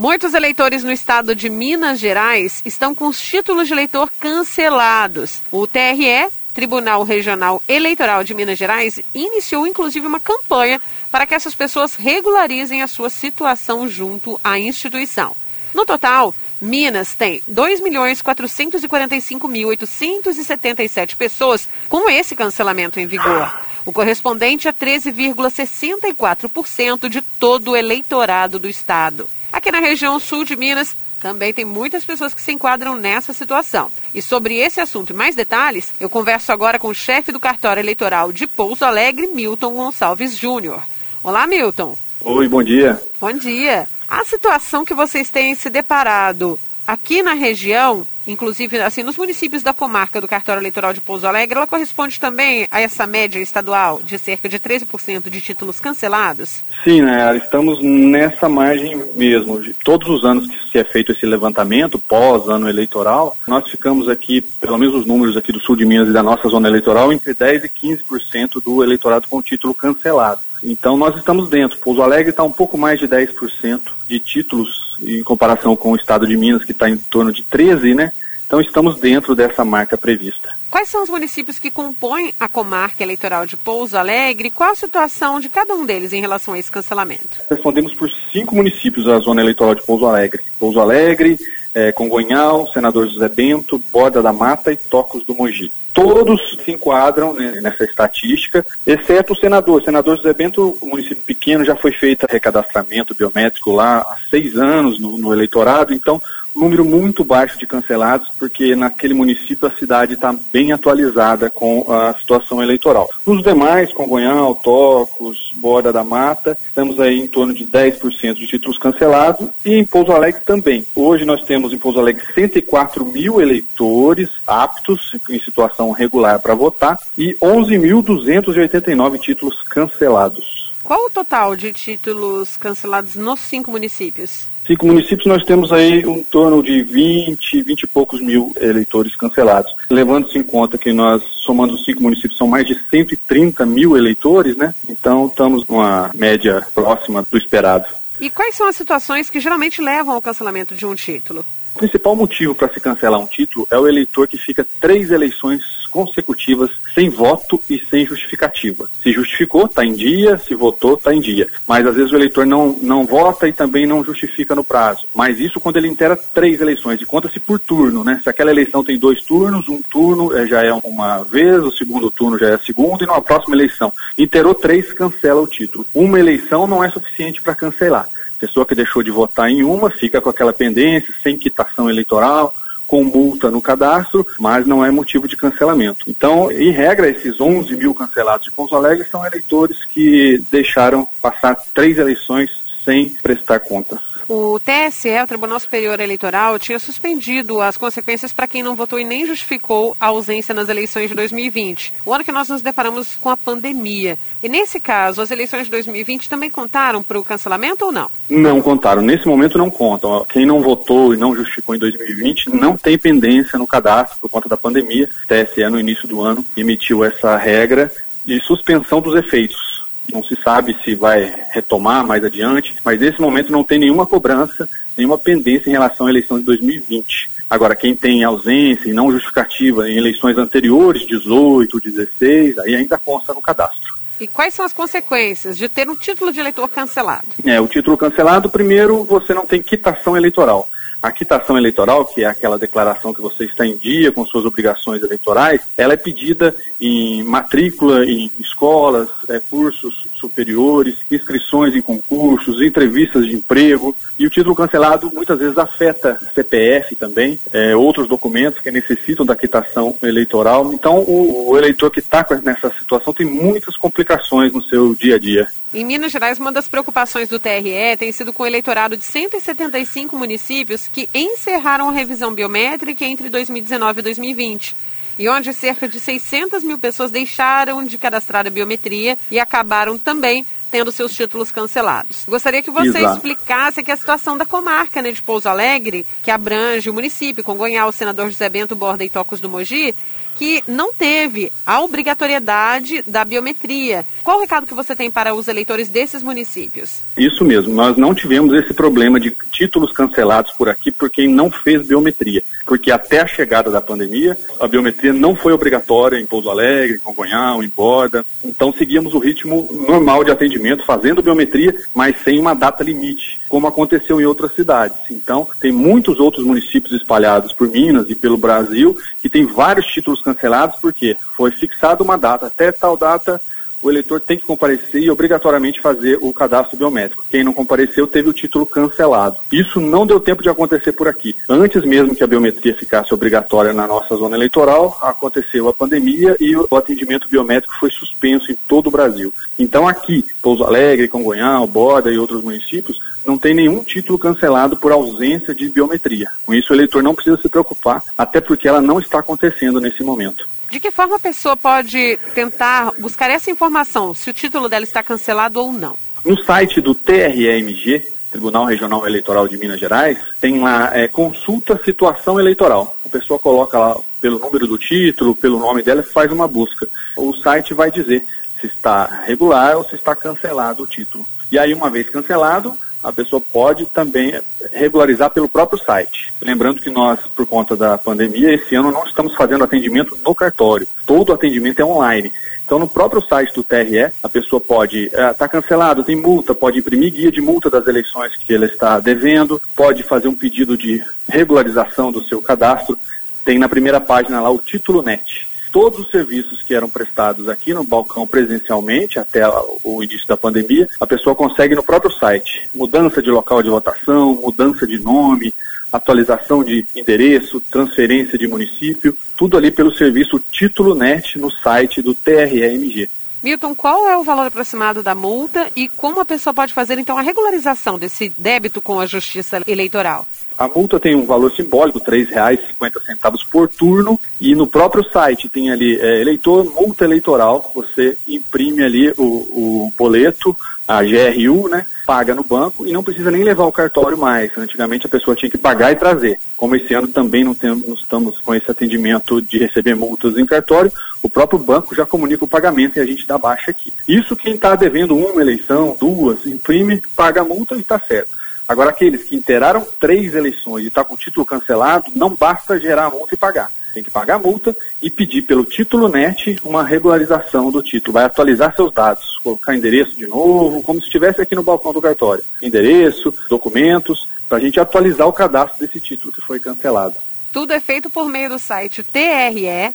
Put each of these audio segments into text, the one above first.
Muitos eleitores no estado de Minas Gerais estão com os títulos de eleitor cancelados. O TRE, Tribunal Regional Eleitoral de Minas Gerais, iniciou inclusive uma campanha para que essas pessoas regularizem a sua situação junto à instituição. No total, Minas tem 2.445.877 pessoas com esse cancelamento em vigor, o correspondente a 13,64% de todo o eleitorado do estado. Aqui na região sul de Minas, também tem muitas pessoas que se enquadram nessa situação. E sobre esse assunto e mais detalhes, eu converso agora com o chefe do cartório eleitoral de Pouso Alegre, Milton Gonçalves Júnior. Olá, Milton. Oi, bom dia. Bom dia. A situação que vocês têm se deparado aqui na região inclusive assim nos municípios da comarca do cartório eleitoral de Pouso Alegre, ela corresponde também a essa média estadual de cerca de 13% de títulos cancelados? Sim, né, estamos nessa margem mesmo. Todos os anos que se é feito esse levantamento, pós ano eleitoral, nós ficamos aqui, pelo menos os números aqui do sul de Minas e da nossa zona eleitoral, entre 10% e 15% do eleitorado com título cancelado. Então nós estamos dentro. Pouso Alegre está um pouco mais de 10% de títulos em comparação com o estado de Minas, que está em torno de 13, né? Então estamos dentro dessa marca prevista. Quais são os municípios que compõem a comarca eleitoral de Pouso Alegre? Qual a situação de cada um deles em relação a esse cancelamento? Respondemos por cinco municípios a zona eleitoral de Pouso Alegre. Pouso Alegre, é, Congonhal, Senador José Bento, Borda da Mata e Tocos do Mogi. Todos se enquadram né, nessa estatística, exceto o senador. O senador José Bento, um município pequeno, já foi feito recadastramento biométrico lá há seis anos no, no eleitorado, então número muito baixo de cancelados, porque naquele município a cidade está bem atualizada com a situação eleitoral. Nos demais, Congonhal, Tocos, Borda da Mata, estamos aí em torno de 10% de títulos cancelados e em Pouso Alegre também. Hoje nós temos em Pouso Alegre 104 mil eleitores aptos em situação regular para votar e 11.289 títulos cancelados. Qual o total de títulos cancelados nos cinco municípios? Cinco municípios nós temos aí um torno de 20, 20 e poucos mil eleitores cancelados. Levando-se em conta que nós, somando os cinco municípios, são mais de 130 mil eleitores, né? Então estamos numa média próxima do esperado. E quais são as situações que geralmente levam ao cancelamento de um título? O principal motivo para se cancelar um título é o eleitor que fica três eleições consecutivas sem voto e sem justificativa. Se justificou, está em dia, se votou, está em dia. Mas às vezes o eleitor não, não vota e também não justifica no prazo. Mas isso quando ele intera três eleições, e conta-se por turno, né? Se aquela eleição tem dois turnos, um turno é, já é uma vez, o segundo turno já é a segunda, e numa próxima eleição. Interou três, cancela o título. Uma eleição não é suficiente para cancelar. Pessoa que deixou de votar em uma fica com aquela pendência, sem quitação eleitoral, com multa no cadastro, mas não é motivo de cancelamento. Então, em regra, esses 11 mil cancelados de Pouso Alegre são eleitores que deixaram passar três eleições sem prestar contas. O TSE, o Tribunal Superior Eleitoral, tinha suspendido as consequências para quem não votou e nem justificou a ausência nas eleições de 2020, o ano que nós nos deparamos com a pandemia. E nesse caso, as eleições de 2020 também contaram para o cancelamento ou não? Não contaram. Nesse momento não contam. Quem não votou e não justificou em 2020 não tem pendência no cadastro por conta da pandemia. O TSE, no início do ano, emitiu essa regra de suspensão dos efeitos não se sabe se vai retomar mais adiante, mas nesse momento não tem nenhuma cobrança, nenhuma pendência em relação à eleição de 2020. Agora, quem tem ausência e não justificativa em eleições anteriores, 18, 16, aí ainda consta no cadastro. E quais são as consequências de ter um título de eleitor cancelado? É, o título cancelado, primeiro, você não tem quitação eleitoral. A quitação eleitoral, que é aquela declaração que você está em dia com suas obrigações eleitorais, ela é pedida em matrícula em escolas, é, cursos superiores, inscrições em concursos, entrevistas de emprego. E o título cancelado muitas vezes afeta CPF também, é, outros documentos que necessitam da quitação eleitoral. Então, o, o eleitor que está nessa situação tem muitas complicações no seu dia a dia. Em Minas Gerais, uma das preocupações do TRE tem sido com o eleitorado de 175 municípios que encerraram a revisão biométrica entre 2019 e 2020 e onde cerca de 600 mil pessoas deixaram de cadastrar a biometria e acabaram também tendo seus títulos cancelados. Gostaria que você Exato. explicasse aqui a situação da comarca né, de Pouso Alegre, que abrange o município, Congonhal, o senador José Bento Borda e Tocos do Mogi, que não teve a obrigatoriedade da biometria. Qual o recado que você tem para os eleitores desses municípios? Isso mesmo, nós não tivemos esse problema de títulos cancelados por aqui por quem não fez biometria, porque até a chegada da pandemia, a biometria não foi obrigatória em Pouso Alegre, Congonhal, em Borda, então seguíamos o ritmo normal de atendimento, fazendo biometria, mas sem uma data limite, como aconteceu em outras cidades. Então, tem muitos outros municípios espalhados por Minas e pelo Brasil que tem vários títulos cancelados, porque foi fixada uma data, até tal data o eleitor tem que comparecer e obrigatoriamente fazer o cadastro biométrico. Quem não compareceu teve o título cancelado. Isso não deu tempo de acontecer por aqui. Antes mesmo que a biometria ficasse obrigatória na nossa zona eleitoral, aconteceu a pandemia e o atendimento biométrico foi suspenso em todo o Brasil. Então aqui, Pouso Alegre, Congonhal, Borda e outros municípios, não tem nenhum título cancelado por ausência de biometria. Com isso, o eleitor não precisa se preocupar, até porque ela não está acontecendo nesse momento. De que forma a pessoa pode tentar buscar essa informação, se o título dela está cancelado ou não? No site do TREMG, Tribunal Regional Eleitoral de Minas Gerais, tem lá é, consulta situação eleitoral. A pessoa coloca lá pelo número do título, pelo nome dela faz uma busca. O site vai dizer se está regular ou se está cancelado o título. E aí, uma vez cancelado, a pessoa pode também regularizar pelo próprio site. Lembrando que nós, por conta da pandemia, esse ano não estamos fazendo atendimento no cartório. Todo atendimento é online. Então, no próprio site do TRE, a pessoa pode estar uh, tá cancelado, tem multa, pode imprimir guia de multa das eleições que ele está devendo, pode fazer um pedido de regularização do seu cadastro. Tem na primeira página lá o título NET todos os serviços que eram prestados aqui no balcão presencialmente até o início da pandemia, a pessoa consegue no próprio site. Mudança de local de votação, mudança de nome, atualização de endereço, transferência de município, tudo ali pelo serviço Título Net no site do TREMG. Milton, qual é o valor aproximado da multa e como a pessoa pode fazer então a regularização desse débito com a Justiça Eleitoral? A multa tem um valor simbólico, R$ 3,50 por turno, e no próprio site tem ali é, eleitor, multa eleitoral, você imprime ali o, o boleto, a GRU, né? Paga no banco e não precisa nem levar o cartório mais. Antigamente a pessoa tinha que pagar e trazer. Como esse ano também não, temos, não estamos com esse atendimento de receber multas em cartório, o próprio banco já comunica o pagamento e a gente dá baixa aqui. Isso quem está devendo uma eleição, duas, imprime, paga a multa e está certo. Agora, aqueles que inteiraram três eleições e está com o título cancelado, não basta gerar a multa e pagar. Tem que pagar a multa e pedir pelo título NET uma regularização do título. Vai atualizar seus dados, colocar endereço de novo, como se estivesse aqui no balcão do cartório. Endereço, documentos, para a gente atualizar o cadastro desse título que foi cancelado. Tudo é feito por meio do site tre-mg.jus.br.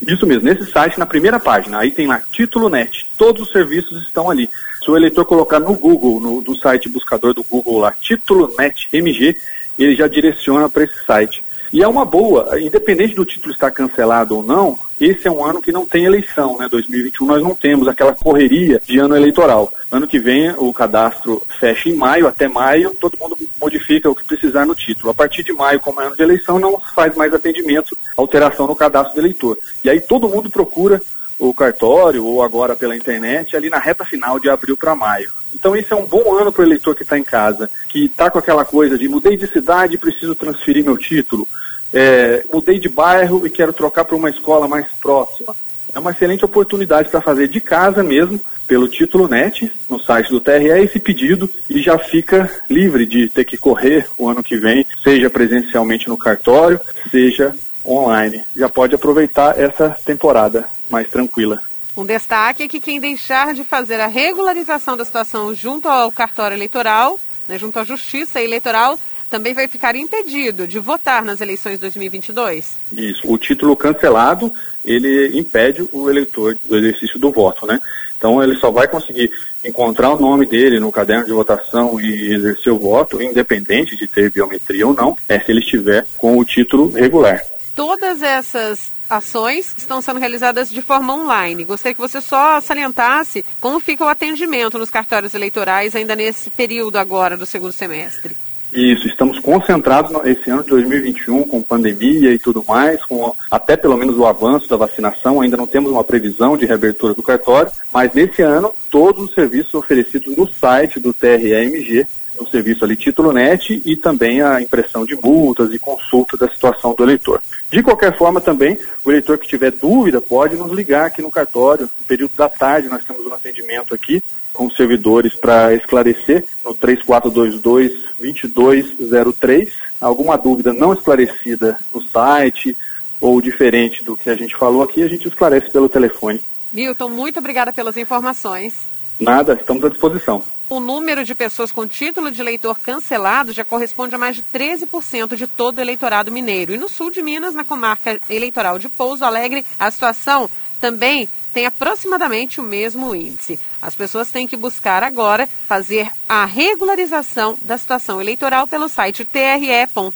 Isso mesmo, nesse site, na primeira página, aí tem lá título net, todos os serviços estão ali. Se o eleitor colocar no Google, no, no site buscador do Google lá, título net MG, ele já direciona para esse site. E é uma boa, independente do título estar cancelado ou não, esse é um ano que não tem eleição, né? 2021 nós não temos aquela correria de ano eleitoral. Ano que vem o cadastro fecha em maio, até maio todo mundo modifica o que precisar no título. A partir de maio, como é ano de eleição, não faz mais atendimento, alteração no cadastro do eleitor. E aí todo mundo procura o cartório ou agora pela internet ali na reta final de abril para maio. Então esse é um bom ano para o eleitor que está em casa, que está com aquela coisa de mudei de cidade e preciso transferir meu título, é, mudei de bairro e quero trocar para uma escola mais próxima. É uma excelente oportunidade para fazer de casa mesmo, pelo título NET, no site do TRE, esse pedido e já fica livre de ter que correr o ano que vem, seja presencialmente no cartório, seja online. Já pode aproveitar essa temporada mais tranquila. Um destaque é que quem deixar de fazer a regularização da situação junto ao cartório eleitoral, né, junto à Justiça Eleitoral, também vai ficar impedido de votar nas eleições 2022? Isso. O título cancelado, ele impede o eleitor do exercício do voto, né? Então ele só vai conseguir encontrar o nome dele no caderno de votação e exercer o voto, independente de ter biometria ou não, é se ele estiver com o título regular. Todas essas ações estão sendo realizadas de forma online. Gostaria que você só salientasse como fica o atendimento nos cartórios eleitorais ainda nesse período agora do segundo semestre. Isso, estamos concentrados esse ano de 2021 com pandemia e tudo mais, com até pelo menos o avanço da vacinação, ainda não temos uma previsão de reabertura do cartório, mas nesse ano todos os serviços oferecidos no site do TREMG no serviço ali Título Net e também a impressão de multas e consulta da situação do eleitor. De qualquer forma, também, o eleitor que tiver dúvida pode nos ligar aqui no cartório. No período da tarde, nós temos um atendimento aqui com servidores para esclarecer no 3422-2203. Alguma dúvida não esclarecida no site ou diferente do que a gente falou aqui, a gente esclarece pelo telefone. Milton, muito obrigada pelas informações. Nada, estamos à disposição. O número de pessoas com título de eleitor cancelado já corresponde a mais de 13% de todo o eleitorado mineiro. E no sul de Minas, na comarca eleitoral de Pouso Alegre, a situação também tem aproximadamente o mesmo índice. As pessoas têm que buscar agora fazer a regularização da situação eleitoral pelo site tre.mg.jus.br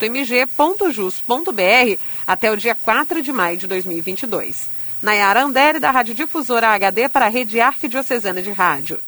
até o dia 4 de maio de 2022. Nayara Andere, da Rádio Difusora HD para a Rede Arquidiocesana de Rádio.